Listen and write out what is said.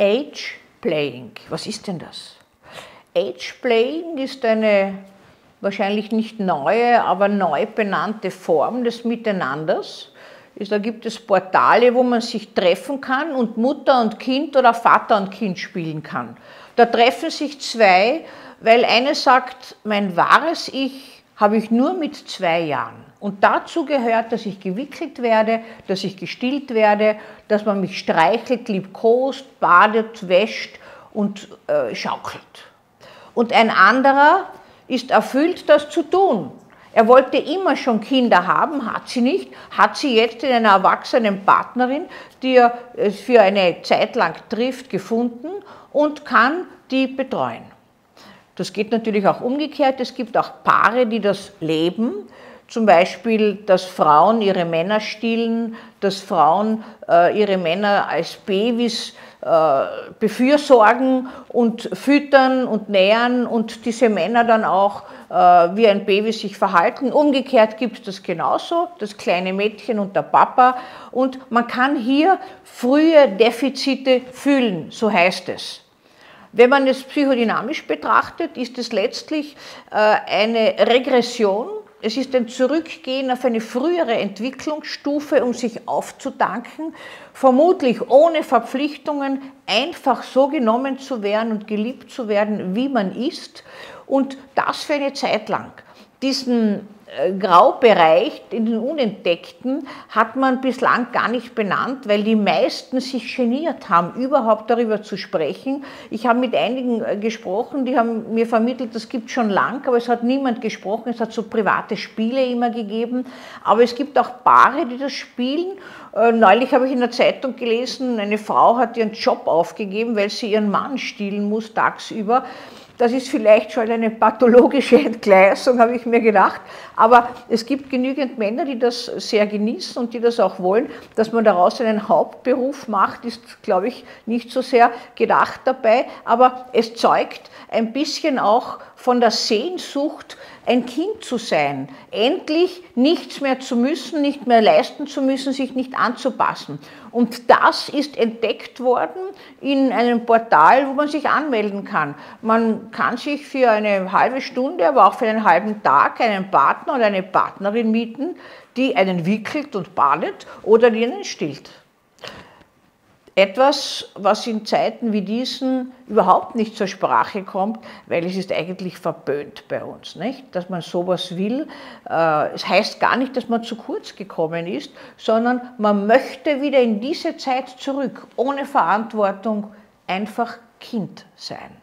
Age Playing. Was ist denn das? Age Playing ist eine wahrscheinlich nicht neue, aber neu benannte Form des Miteinanders. Da gibt es Portale, wo man sich treffen kann und Mutter und Kind oder Vater und Kind spielen kann. Da treffen sich zwei, weil eine sagt, mein wahres Ich habe ich nur mit zwei Jahren. Und dazu gehört, dass ich gewickelt werde, dass ich gestillt werde, dass man mich streichelt, liebkost, badet, wäscht und äh, schaukelt. Und ein anderer ist erfüllt, das zu tun. Er wollte immer schon Kinder haben, hat sie nicht, hat sie jetzt in einer erwachsenen Partnerin, die er äh, für eine Zeit lang trifft, gefunden und kann die betreuen. Das geht natürlich auch umgekehrt. Es gibt auch Paare, die das leben, zum Beispiel, dass Frauen ihre Männer stillen, dass Frauen äh, ihre Männer als Babys äh, befürsorgen und füttern und nähern und diese Männer dann auch äh, wie ein Baby sich verhalten. Umgekehrt gibt es das genauso, das kleine Mädchen und der Papa. Und man kann hier frühe Defizite fühlen, so heißt es. Wenn man es psychodynamisch betrachtet, ist es letztlich äh, eine Regression es ist ein Zurückgehen auf eine frühere Entwicklungsstufe, um sich aufzudanken, vermutlich ohne Verpflichtungen, einfach so genommen zu werden und geliebt zu werden, wie man ist und das für eine Zeit lang. Diesen Graubereich, in den Unentdeckten, hat man bislang gar nicht benannt, weil die meisten sich geniert haben, überhaupt darüber zu sprechen. Ich habe mit einigen äh, gesprochen, die haben mir vermittelt, das gibt schon lang, aber es hat niemand gesprochen. Es hat so private Spiele immer gegeben. Aber es gibt auch Paare, die das spielen. Äh, neulich habe ich in der Zeitung gelesen, eine Frau hat ihren Job aufgegeben, weil sie ihren Mann stillen muss tagsüber. Das ist vielleicht schon eine pathologische Entgleisung, habe ich mir gedacht. Aber es gibt genügend Männer, die das sehr genießen und die das auch wollen. Dass man daraus einen Hauptberuf macht, ist, glaube ich, nicht so sehr gedacht dabei. Aber es zeugt ein bisschen auch von der Sehnsucht, ein Kind zu sein, endlich nichts mehr zu müssen, nicht mehr leisten zu müssen, sich nicht anzupassen. Und das ist entdeckt worden in einem Portal, wo man sich anmelden kann. Man kann sich für eine halbe Stunde, aber auch für einen halben Tag einen Partner oder eine Partnerin mieten, die einen wickelt und badet oder die einen stillt. Etwas, was in Zeiten wie diesen überhaupt nicht zur Sprache kommt, weil es ist eigentlich verböhnt bei uns, nicht? dass man sowas will. Äh, es heißt gar nicht, dass man zu kurz gekommen ist, sondern man möchte wieder in diese Zeit zurück, ohne Verantwortung, einfach Kind sein.